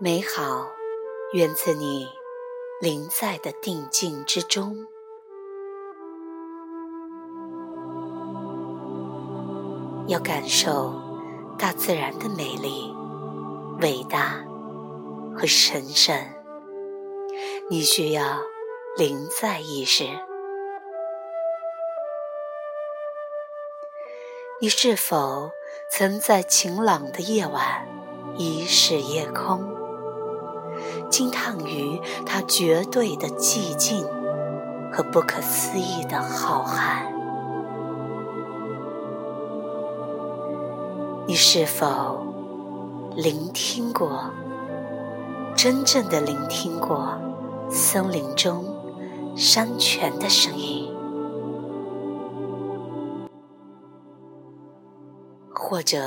美好源自你临在的定境之中。要感受大自然的美丽、伟大和神圣，你需要临在意识。你是否曾在晴朗的夜晚疑视夜空，惊叹于它绝对的寂静和不可思议的浩瀚？你是否聆听过，真正的聆听过森林中山泉的声音？或者，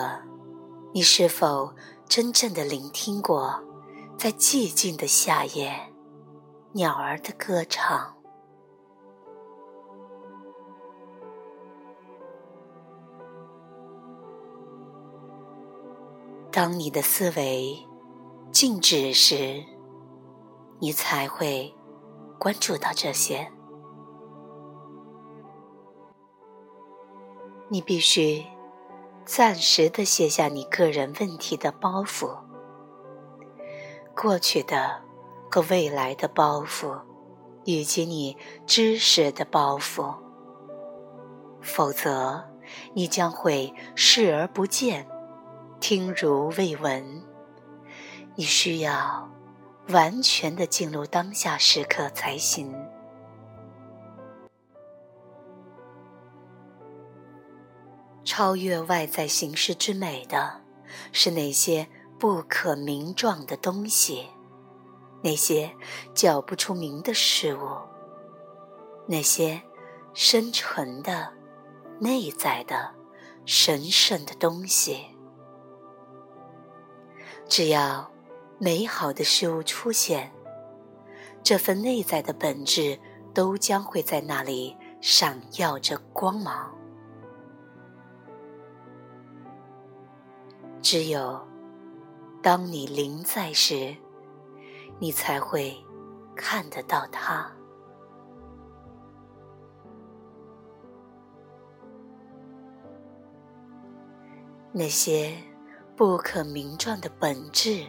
你是否真正的聆听过，在寂静的夏夜，鸟儿的歌唱？当你的思维静止时，你才会关注到这些。你必须暂时的卸下你个人问题的包袱，过去的和未来的包袱，以及你知识的包袱，否则你将会视而不见。听如未闻，你需要完全的进入当下时刻才行。超越外在形式之美的，是那些不可名状的东西，那些叫不出名的事物，那些深沉的、内在的、神圣的东西。只要美好的事物出现，这份内在的本质都将会在那里闪耀着光芒。只有当你临在时，你才会看得到它。那些。不可名状的本质，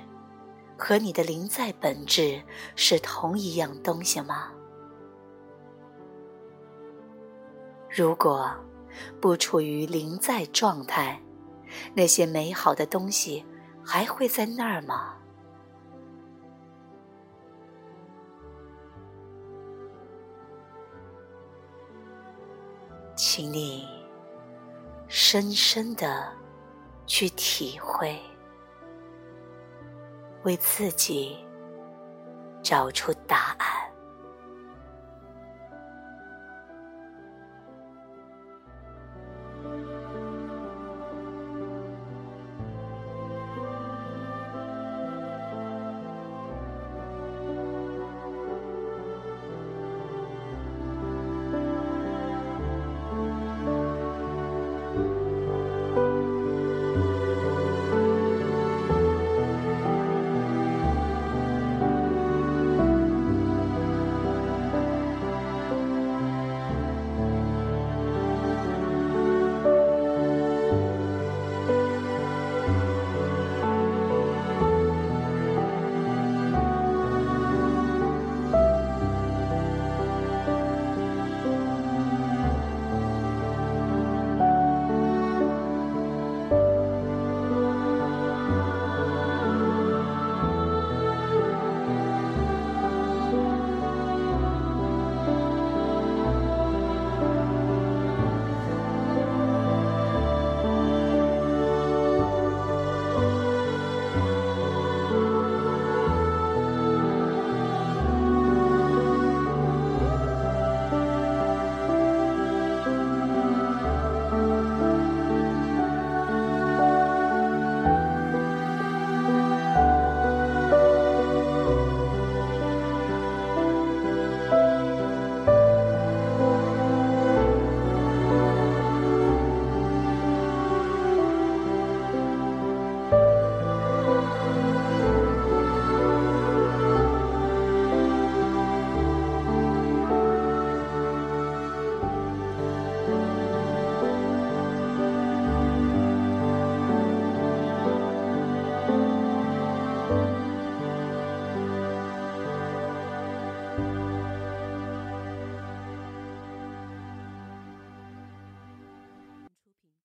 和你的灵在本质是同一样东西吗？如果不处于灵在状态，那些美好的东西还会在那儿吗？请你深深的。去体会，为自己找出答案。